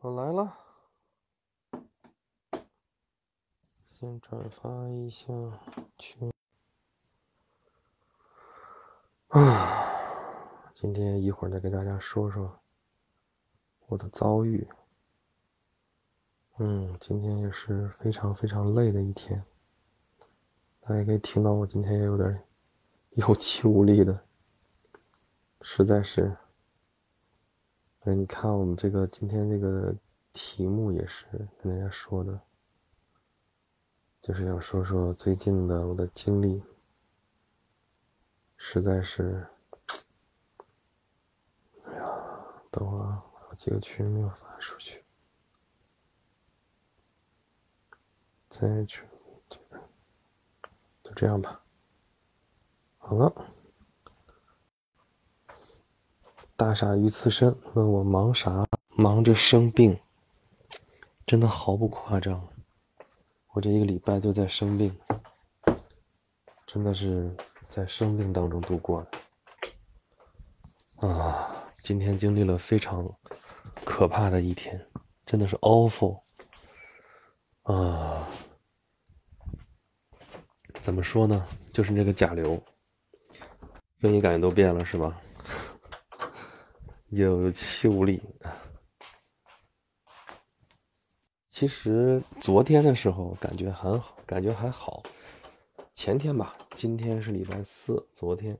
我来了，先转发一下群。啊，今天一会儿再给大家说说我的遭遇。嗯，今天也是非常非常累的一天，大家可以听到我今天也有点 有气无力的，实在是。你看我们这个今天这个题目也是跟大家说的，就是想说说最近的我的经历。实在是，哎呀，等会儿啊，我几个群没有发出去，再去这个，就这样吧。好了，大傻鱼刺身问我忙啥？忙着生病，真的毫不夸张，我这一个礼拜都在生病，真的是。在生病当中度过的啊！今天经历了非常可怕的一天，真的是 awful 啊！怎么说呢？就是那个甲流，声音感觉都变了，是吧？有气无力。其实昨天的时候感觉很好，感觉还好。前天吧，今天是礼拜四，昨天、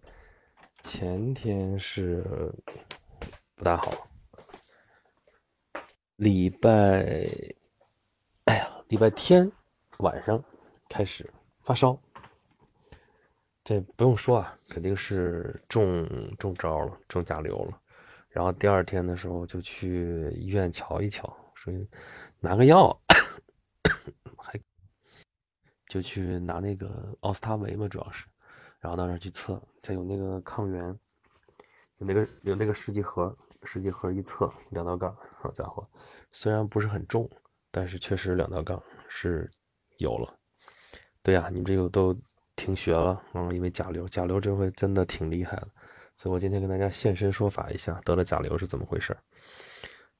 前天是不大好。礼拜，哎呀，礼拜天晚上开始发烧，这不用说啊，肯定是中中招了，中甲流了。然后第二天的时候就去医院瞧一瞧，说拿个药。还就去拿那个奥司他韦嘛，主要是，然后到那儿去测，再有那个抗原，有那个有那个试剂盒，试剂盒一测两道杠，好家伙，虽然不是很重，但是确实两道杠是有了。对呀，你这个都停学了，嗯，因为甲流，甲流这回真的挺厉害的，所以我今天跟大家现身说法一下，得了甲流是怎么回事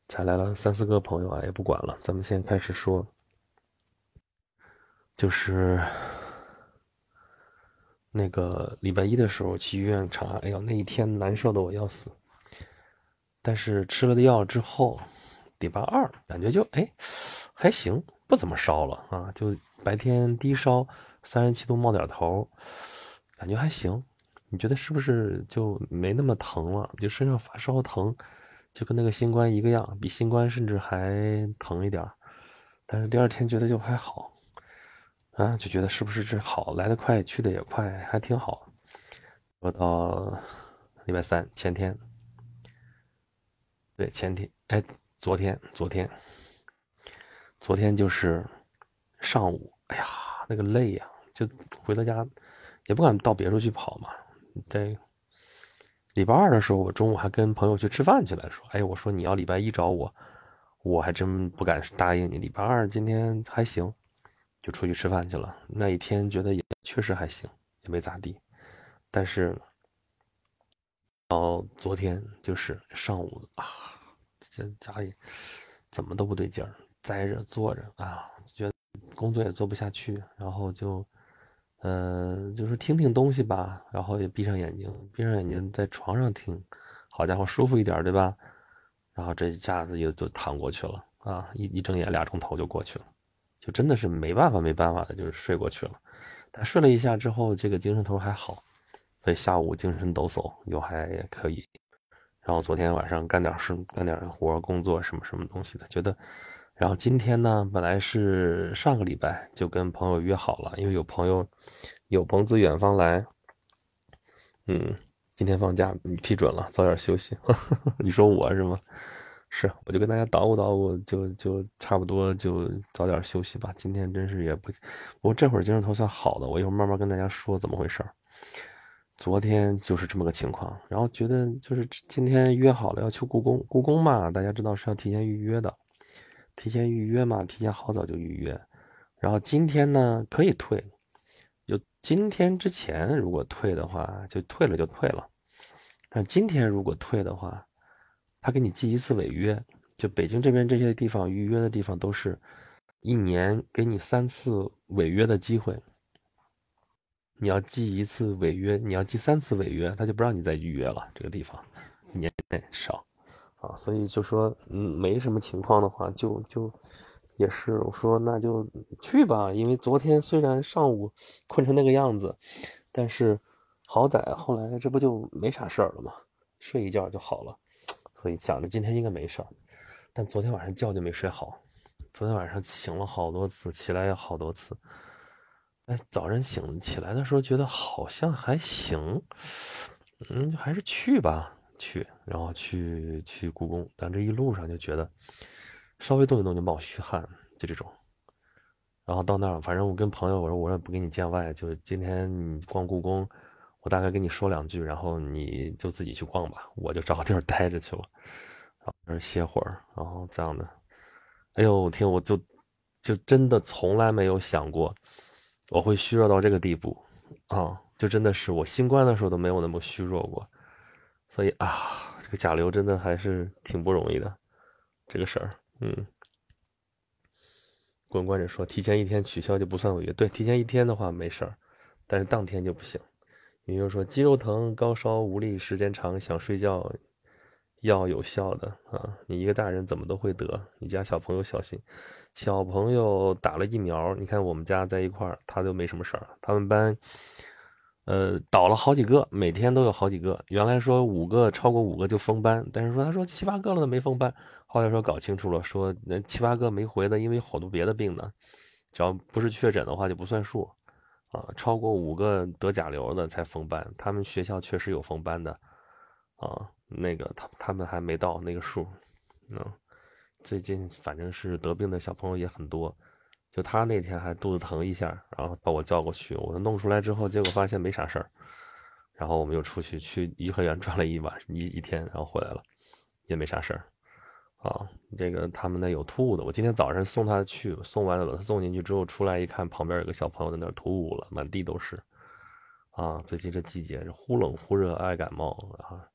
才来了三四个朋友啊，也不管了，咱们先开始说。就是那个礼拜一的时候去医院查，哎呀，那一天难受的我要死。但是吃了的药之后，礼拜二感觉就哎还行，不怎么烧了啊。就白天低烧三十七度冒点头，感觉还行。你觉得是不是就没那么疼了？就身上发烧疼，就跟那个新冠一个样，比新冠甚至还疼一点。但是第二天觉得就还好。啊，就觉得是不是这好来得快，去的也快，还挺好。我到礼拜三前天，对前天，哎，昨天，昨天，昨天就是上午，哎呀，那个累呀，就回到家也不敢到别处去跑嘛。在礼拜二的时候，我中午还跟朋友去吃饭去了，说，哎，我说你要礼拜一找我，我还真不敢答应你。礼拜二今天还行。就出去吃饭去了。那一天觉得也确实还行，也没咋地。但是到昨天就是上午啊，这家里怎么都不对劲儿，栽着坐着啊，觉得工作也做不下去。然后就呃，就是听听东西吧，然后也闭上眼睛，闭上眼睛在床上听，好家伙，舒服一点，对吧？然后这一下子就就躺过去了啊，一一睁眼俩钟头就过去了。就真的是没办法，没办法的，就是睡过去了。但睡了一下之后，这个精神头还好，所以下午精神抖擞，又还可以。然后昨天晚上干点事，干点活，工作什么什么东西的，觉得。然后今天呢，本来是上个礼拜就跟朋友约好了，因为有朋友有朋自远方来，嗯，今天放假，你批准了，早点休息。你说我是吗？是，我就跟大家捣鼓捣鼓，就就差不多就早点休息吧。今天真是也不，不过这会儿精神头算好的，我一会儿慢慢跟大家说怎么回事儿。昨天就是这么个情况，然后觉得就是今天约好了要去故宫，故宫嘛，大家知道是要提前预约的，提前预约嘛，提前好早就预约。然后今天呢可以退，就今天之前如果退的话，就退了就退了。但今天如果退的话，他给你记一次违约，就北京这边这些地方预约的地方都是，一年给你三次违约的机会。你要记一次违约，你要记三次违约，他就不让你再预约了。这个地方年少所以就说嗯，没什么情况的话，就就也是我说那就去吧。因为昨天虽然上午困成那个样子，但是好歹后来这不就没啥事儿了吗？睡一觉就好了。所以想着今天应该没事儿，但昨天晚上觉就没睡好，昨天晚上醒了好多次，起来也好多次。哎，早晨醒起来的时候觉得好像还行，嗯，就还是去吧，去，然后去去故宫。但这一路上就觉得稍微动一动就冒虚汗，就这种。然后到那儿，反正我跟朋友我说，我说不跟你见外，就今天你逛故宫，我大概跟你说两句，然后你就自己去逛吧，我就找个地儿待着去了，然后歇会儿，然后这样的。哎呦，我天，我就就真的从来没有想过。我会虚弱到这个地步，啊，就真的是我新冠的时候都没有那么虚弱过，所以啊，这个甲流真的还是挺不容易的，这个事儿，嗯。滚关着说，提前一天取消就不算违约，对，提前一天的话没事儿，但是当天就不行。也就是说，肌肉疼、高烧、无力、时间长、想睡觉。药有效的啊，你一个大人怎么都会得，你家小朋友小心，小朋友打了疫苗，你看我们家在一块儿，他就没什么事儿。他们班，呃，倒了好几个，每天都有好几个。原来说五个超过五个就封班，但是说他说七八个了都没封班，后来说搞清楚了，说那七八个没回的，因为好多别的病呢，只要不是确诊的话就不算数啊，超过五个得甲流的才封班。他们学校确实有封班的啊。那个他他们还没到那个数，嗯，最近反正是得病的小朋友也很多，就他那天还肚子疼一下，然后把我叫过去，我弄出来之后，结果发现没啥事儿，然后我们又出去去颐和园转了一晚一一天，然后回来了，也没啥事儿，啊，这个他们那有吐的，我今天早上送他去，送完了把他送进去之后出来一看，旁边有个小朋友在那吐了，满地都是，啊，最近这季节是忽冷忽热，爱感冒啊。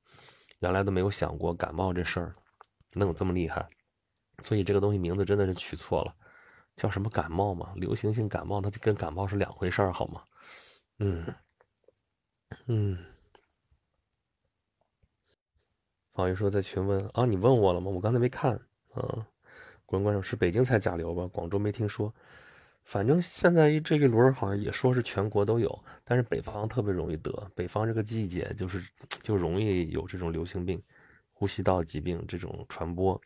原来都没有想过感冒这事儿能有这么厉害，所以这个东西名字真的是取错了，叫什么感冒嘛？流行性感冒，它就跟感冒是两回事儿，好吗？嗯嗯。方宇说在群问啊，你问我了吗？我刚才没看。嗯，观观众是北京才甲流吧？广州没听说。反正现在这一轮好像也说是全国都有，但是北方特别容易得。北方这个季节就是就容易有这种流行病、呼吸道疾病这种传播。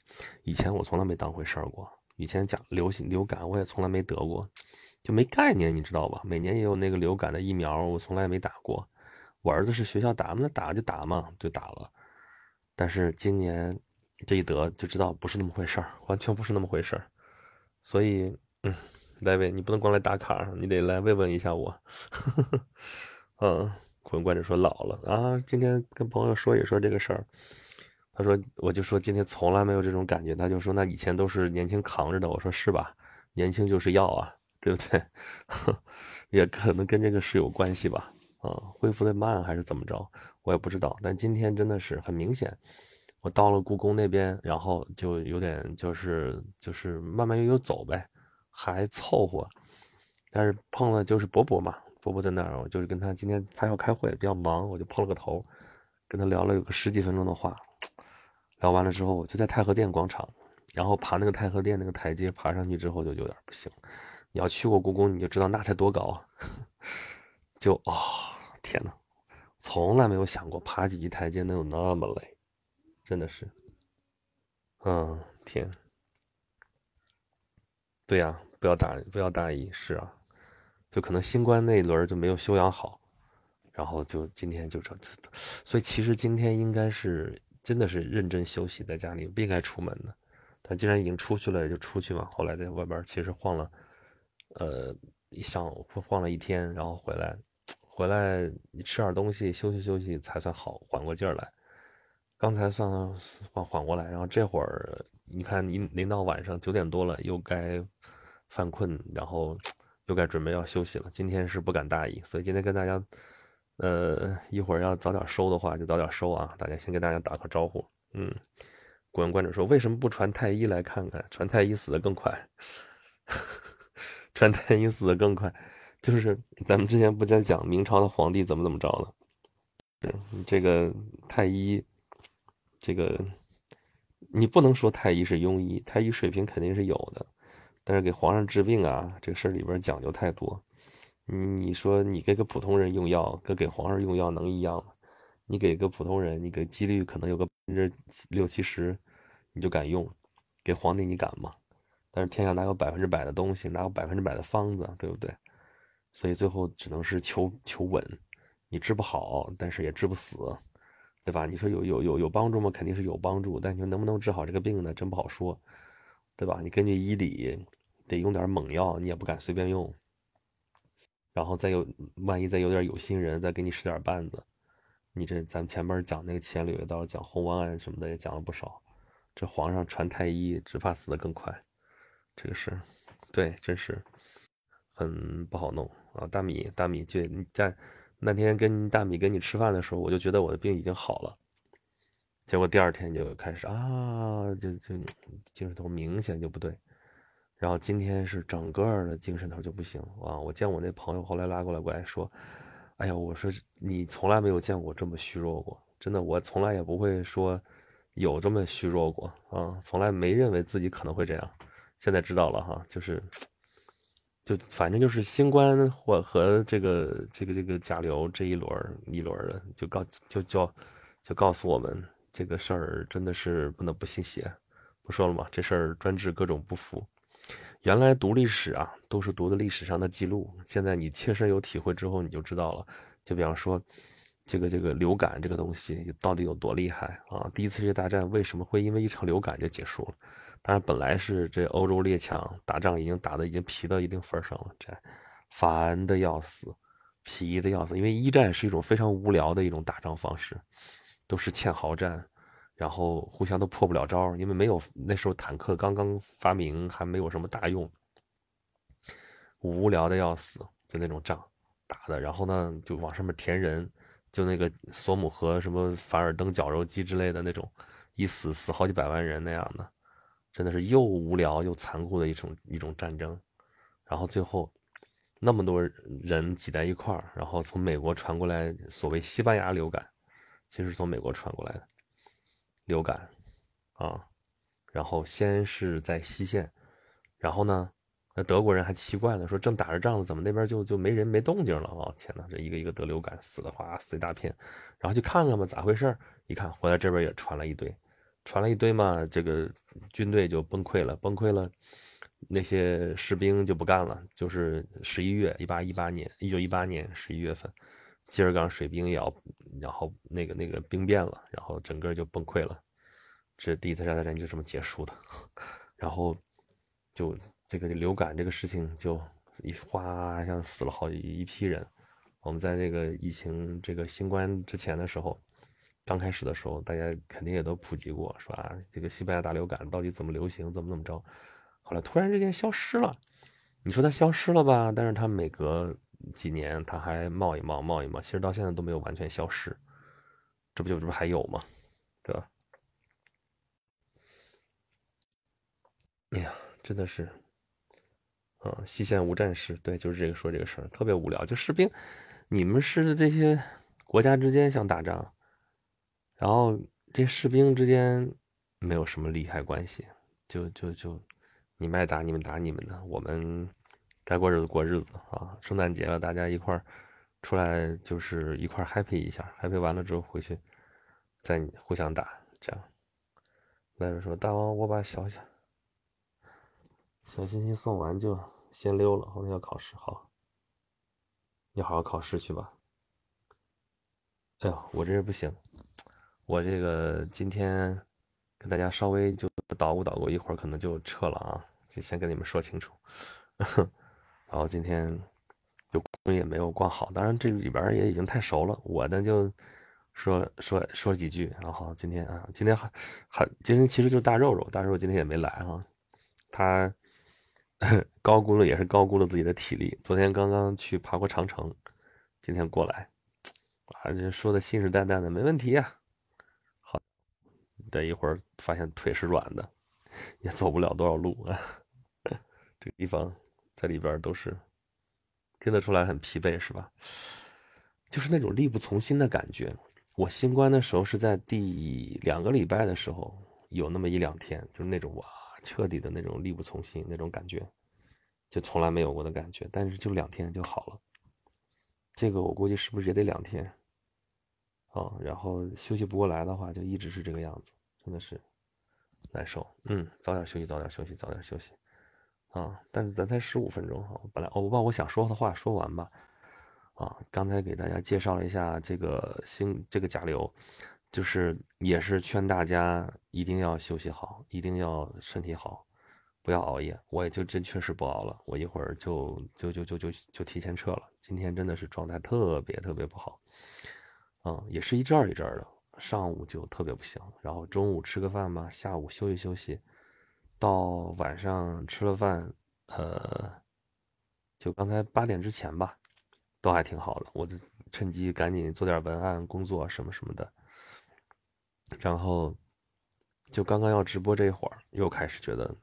以前我从来没当回事儿过，以前讲流行流感我也从来没得过，就没概念，你知道吧？每年也有那个流感的疫苗，我从来没打过。我儿子是学校打，那打就打嘛，就打了。但是今年这一得就知道不是那么回事儿，完全不是那么回事儿。所以，嗯。来问你不能光来打卡，你得来慰问一下我。嗯，坤观者说老了啊，今天跟朋友说也说这个事儿，他说我就说今天从来没有这种感觉，他就说那以前都是年轻扛着的，我说是吧？年轻就是要啊，对不对？也可能跟这个是有关系吧？啊，恢复的慢还是怎么着？我也不知道。但今天真的是很明显，我到了故宫那边，然后就有点就是就是慢慢悠悠走呗。还凑合，但是碰了就是伯伯嘛，伯伯在那儿，我就是跟他今天他要开会，比较忙，我就碰了个头，跟他聊了有个十几分钟的话，聊完了之后，我就在太和殿广场，然后爬那个太和殿那个台阶，爬上去之后就有点不行。你要去过故宫，你就知道那才多高，就啊，天哪，从来没有想过爬几级台阶能有那么累，真的是，嗯，天，对呀。不要大不要大意，是啊，就可能新冠那一轮就没有休养好，然后就今天就这，所以其实今天应该是真的是认真休息在家里，不应该出门的。但既然已经出去了，就出去嘛。后来在外边其实晃了，呃，一上午晃了一天，然后回来，回来你吃点东西，休息休息才算好，缓过劲儿来。刚才算缓缓过来，然后这会儿你看，临临到晚上九点多了，又该。犯困，然后又该准备要休息了。今天是不敢大意，所以今天跟大家，呃，一会儿要早点收的话就早点收啊。大家先跟大家打个招呼，嗯，古文观者说：“为什么不传太医来看看？传太医死的更快，传太医死的更快。就是咱们之前不在讲明朝的皇帝怎么怎么着了？这个太医，这个你不能说太医是庸医，太医水平肯定是有的，但是给皇上治病啊，这个事儿里边讲究太多。你说你给个普通人用药，跟给皇上用药能一样吗？你给个普通人，你给几率可能有个百分之六七十。”你就敢用，给皇帝你敢吗？但是天下哪有百分之百的东西，哪有百分之百的方子，对不对？所以最后只能是求求稳，你治不好，但是也治不死，对吧？你说有有有有帮助吗？肯定是有帮助，但你说能不能治好这个病呢？真不好说，对吧？你根据医理得用点猛药，你也不敢随便用。然后再有万一再有点有心人再给你使点绊子，你这咱们前面讲那个千里刀，讲红丸案什么的也讲了不少。这皇上传太医，只怕死得更快。这个是，对，真是很不好弄啊！大米，大米，就在那天跟大米跟你吃饭的时候，我就觉得我的病已经好了。结果第二天就开始啊，就就精神头明显就不对。然后今天是整个的精神头就不行啊！我见我那朋友后来拉过来过来说：“哎呀，我说你从来没有见过这么虚弱过，真的，我从来也不会说。”有这么虚弱过啊？从来没认为自己可能会这样，现在知道了哈，就是，就反正就是新冠或和这个这个这个甲流这一轮一轮的，就告就就就告诉我们这个事儿真的是不能不信邪。不说了嘛，这事儿专治各种不服。原来读历史啊，都是读的历史上的记录，现在你切身有体会之后，你就知道了。就比方说。这个这个流感这个东西到底有多厉害啊？第一次世界大战为什么会因为一场流感就结束了？当然，本来是这欧洲列强打仗已经打的已经疲到一定份上了，这烦的要死，疲的要死。因为一战是一种非常无聊的一种打仗方式，都是堑壕战，然后互相都破不了招，因为没有那时候坦克刚刚发明，还没有什么大用，无聊的要死，就那种仗打的，然后呢就往上面填人。就那个索姆河什么凡尔登绞肉机之类的那种，一死死好几百万人那样的，真的是又无聊又残酷的一种一种战争。然后最后那么多人挤在一块儿，然后从美国传过来所谓西班牙流感，其实是从美国传过来的流感啊。然后先是在西线，然后呢？那德国人还奇怪呢，说正打着仗呢，怎么那边就就没人没动静了啊？天哪，这一个一个得流感死的哗死一大片，然后去看看吧，咋回事？一看回来这边也传了一堆，传了一堆嘛，这个军队就崩溃了，崩溃了，那些士兵就不干了。就是十一月一八一八年一九一八年十一月份，基尔港水兵也要，然后那个那个兵变了，然后整个就崩溃了。这第一次世界大战就这么结束的，然后就。这个流感这个事情就一哗，像死了好一批人。我们在这个疫情这个新冠之前的时候，刚开始的时候，大家肯定也都普及过，说啊，这个西班牙大流感到底怎么流行，怎么怎么着。后来突然之间消失了，你说它消失了吧？但是它每隔几年它还冒一冒，冒一冒，其实到现在都没有完全消失。这不就这不还有吗？对吧？哎呀，真的是。啊，西线无战事，对，就是这个说这个事儿，特别无聊。就士兵，你们是这些国家之间想打仗，然后这士兵之间没有什么利害关系，就就就你们爱打你们打你们的，我们该过日子过日子啊。圣诞节了，大家一块儿出来就是一块儿 happy 一下，happy 完了之后回去再互相打，这样。那就说大王，我把小小。小心心送完就先溜了，后天要考试，好，你好好考试去吧。哎呦，我这不行，我这个今天跟大家稍微就捣鼓捣鼓，一会儿可能就撤了啊，就先跟你们说清楚。然后今天就也没有逛好，当然这里边也已经太熟了，我呢就说说说几句。然后今天啊，今天很很今天其实就是大肉肉，大肉肉今天也没来哈，他。高估了也是高估了自己的体力。昨天刚刚去爬过长城，今天过来，啊，这说的信誓旦旦的，没问题呀。好，等一会儿发现腿是软的，也走不了多少路啊。这个地方在里边都是听得出来很疲惫，是吧？就是那种力不从心的感觉。我新冠的时候是在第两个礼拜的时候，有那么一两天，就是那种哇，彻底的那种力不从心那种感觉，就从来没有过的感觉。但是就两天就好了。这个我估计是不是也得两天？啊，然后休息不过来的话，就一直是这个样子，真的是难受。嗯，早点休息，早点休息，早点休息。啊，但是咱才十五分钟哈，本来我把我想说的话说完吧。啊，刚才给大家介绍了一下这个新这个甲流，就是也是劝大家一定要休息好，一定要身体好，不要熬夜。我也就真确实不熬了，我一会儿就就就就就就提前撤了。今天真的是状态特别特别不好。嗯，也是一阵儿一阵儿的，上午就特别不行，然后中午吃个饭吧，下午休息休息，到晚上吃了饭，呃，就刚才八点之前吧，都还挺好的，我就趁机赶紧做点文案工作什么什么的，然后就刚刚要直播这一会儿，又开始觉得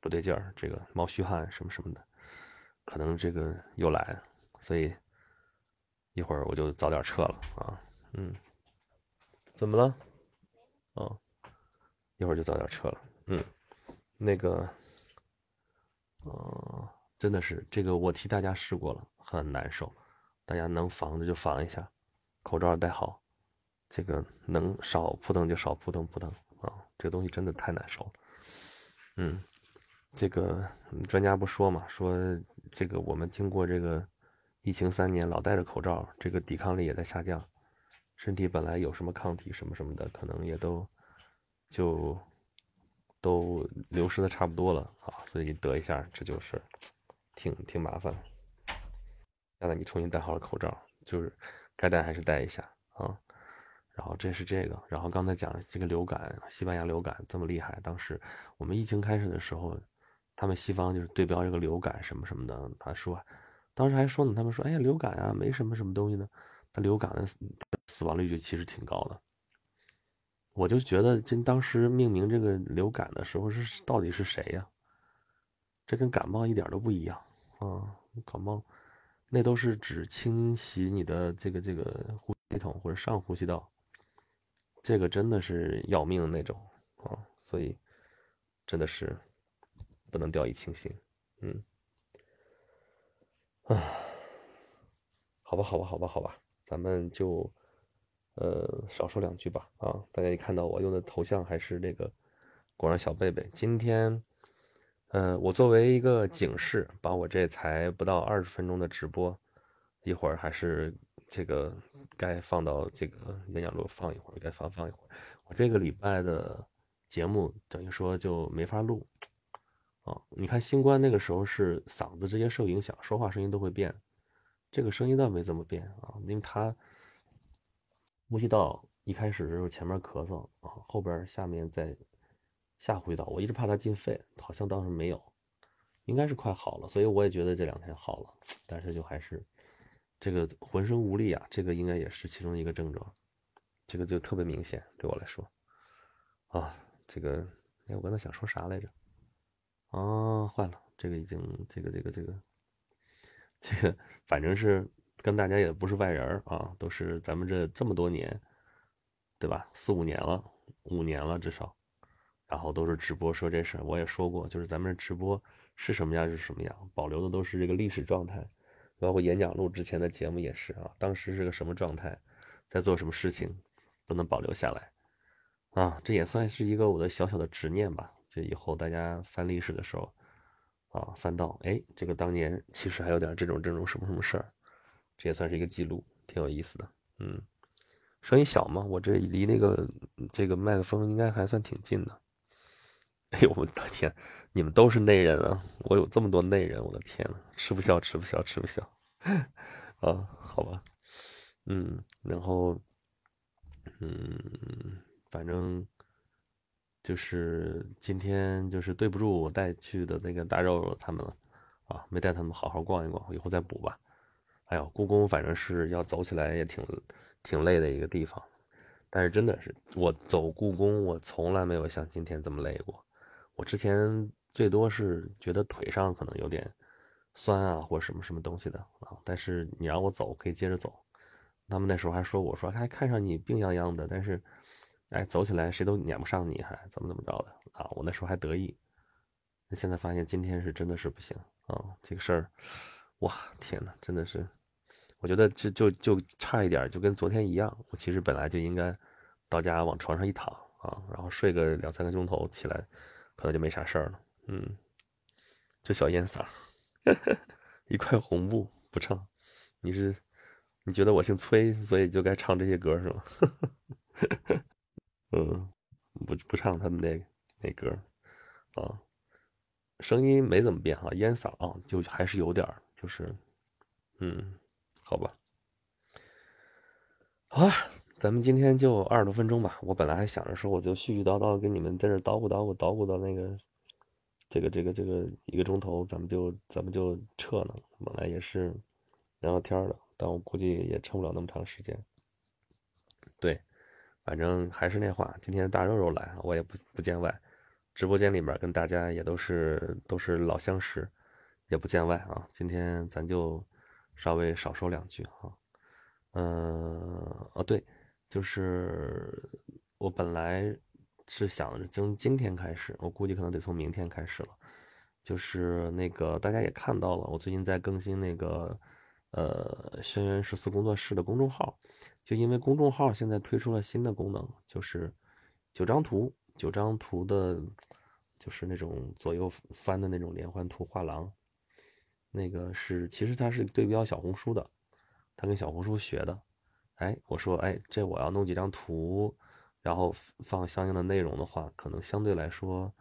不对劲儿，这个冒虚汗什么什么的，可能这个又来了，所以一会儿我就早点撤了啊。嗯，怎么了？哦，一会儿就早点撤了。嗯，那个，哦，真的是这个，我替大家试过了，很难受。大家能防的就防一下，口罩戴好。这个能少扑腾就少扑腾扑腾啊，这个东西真的太难受了。嗯，这个专家不说嘛，说这个我们经过这个疫情三年，老戴着口罩，这个抵抗力也在下降。身体本来有什么抗体什么什么的，可能也都就都流失的差不多了啊，所以你得一下，这就是挺挺麻烦。现在你重新戴好了口罩，就是该戴还是戴一下啊。然后这是这个，然后刚才讲这个流感，西班牙流感这么厉害，当时我们疫情开始的时候，他们西方就是对标这个流感什么什么的，他说当时还说呢，他们说哎呀流感啊没什么什么东西呢。它流感的死亡率就其实挺高的，我就觉得这当时命名这个流感的时候是到底是谁呀？这跟感冒一点都不一样啊！感冒那都是指侵袭你的这个这个呼吸系统或者上呼吸道，这个真的是要命的那种啊！所以真的是不能掉以轻心，嗯，啊，好吧，好吧，好吧，好吧。咱们就，呃，少说两句吧。啊，大家一看到我用的头像还是那个果然小贝贝。今天，呃，我作为一个警示，把我这才不到二十分钟的直播，一会儿还是这个该放到这个演讲录放一会儿，该放放一会儿。我这个礼拜的节目等于说就没法录。啊，你看新冠那个时候是嗓子直接受影响，说话声音都会变。这个声音倒没怎么变啊，因为他呼吸道一开始的时候前面咳嗽啊，后边下面在下呼吸道，我一直怕他进肺，好像倒是没有，应该是快好了，所以我也觉得这两天好了，但是就还是这个浑身无力啊，这个应该也是其中一个症状，这个就特别明显对我来说啊，这个哎，我刚才想说啥来着？啊，坏了，这个已经这个这个这个。这个反正是跟大家也不是外人啊，都是咱们这这么多年，对吧？四五年了，五年了至少，然后都是直播说这事儿。我也说过，就是咱们这直播是什么样就是什么样，保留的都是这个历史状态，包括演讲录之前的节目也是啊，当时是个什么状态，在做什么事情，都能保留下来啊。这也算是一个我的小小的执念吧。就以后大家翻历史的时候。啊，翻到哎，这个当年其实还有点这种这种什么什么事儿，这也算是一个记录，挺有意思的。嗯，声音小吗？我这离那个这个麦克风应该还算挺近的。哎呦我的天，你们都是内人啊！我有这么多内人，我的天呐，吃不消，吃不消，吃不消。啊，好吧，嗯，然后，嗯，反正。就是今天就是对不住我带去的那个大肉肉他们了，啊，没带他们好好逛一逛，以后再补吧。哎呦，故宫反正是要走起来也挺挺累的一个地方，但是真的是我走故宫，我从来没有像今天这么累过。我之前最多是觉得腿上可能有点酸啊，或者什么什么东西的啊，但是你让我走可以接着走。他们那时候还说我说还看上你病殃殃的，但是哎走起来谁都撵不上你，还怎么怎么着的啊？我那时候还得意。现在发现今天是真的是不行啊！这个事儿，哇天哪，真的是，我觉得就就就差一点，就跟昨天一样。我其实本来就应该到家往床上一躺啊，然后睡个两三个钟头，起来可能就没啥事儿了。嗯，这小烟嗓，一块红布不唱，你是你觉得我姓崔，所以就该唱这些歌是吗？嗯，不不唱他们那那歌啊。声音没怎么变哈，烟嗓啊，就还是有点儿，就是，嗯，好吧，好啊，咱们今天就二十多分钟吧。我本来还想着说，我就絮絮叨叨跟你们在这叨咕叨咕叨咕到那个，这个这个这个一个钟头，咱们就咱们就撤了。本来也是聊聊天的，但我估计也撑不了那么长时间。对，反正还是那话，今天大肉肉来，我也不不见外。直播间里面跟大家也都是都是老相识，也不见外啊。今天咱就稍微少说两句哈。嗯，哦对，就是我本来是想着从今天开始，我估计可能得从明天开始了。就是那个大家也看到了，我最近在更新那个呃轩辕十四工作室的公众号，就因为公众号现在推出了新的功能，就是九张图。九张图的，就是那种左右翻的那种连环图画廊，那个是其实它是对标小红书的，他跟小红书学的。哎，我说哎，这我要弄几张图，然后放相应的内容的话，可能相对来说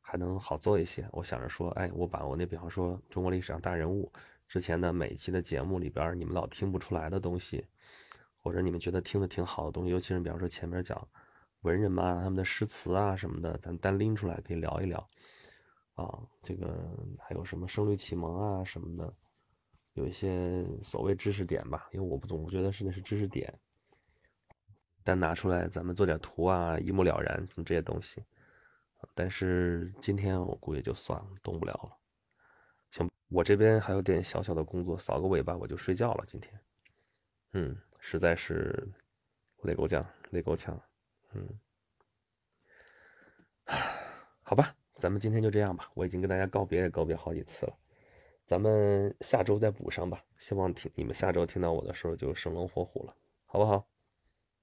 还能好做一些。我想着说，哎，我把我那比方说中国历史上大人物之前的每期的节目里边，你们老听不出来的东西，或者你们觉得听的挺好的东西，尤其是比方说前面讲。文人嘛，他们的诗词啊什么的，咱单拎出来可以聊一聊啊。这个还有什么声律启蒙啊什么的，有一些所谓知识点吧，因为我不总觉得是那是知识点，但拿出来咱们做点图啊，一目了然什么这些东西。但是今天我估计就算了，动不了了。行，我这边还有点小小的工作，扫个尾巴我就睡觉了。今天，嗯，实在是累够呛，累够呛。嗯，好吧，咱们今天就这样吧。我已经跟大家告别也告别好几次了，咱们下周再补上吧。希望听你们下周听到我的时候就生龙活虎了，好不好？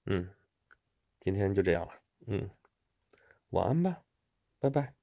嗯，今天就这样了。嗯，晚安吧，拜拜。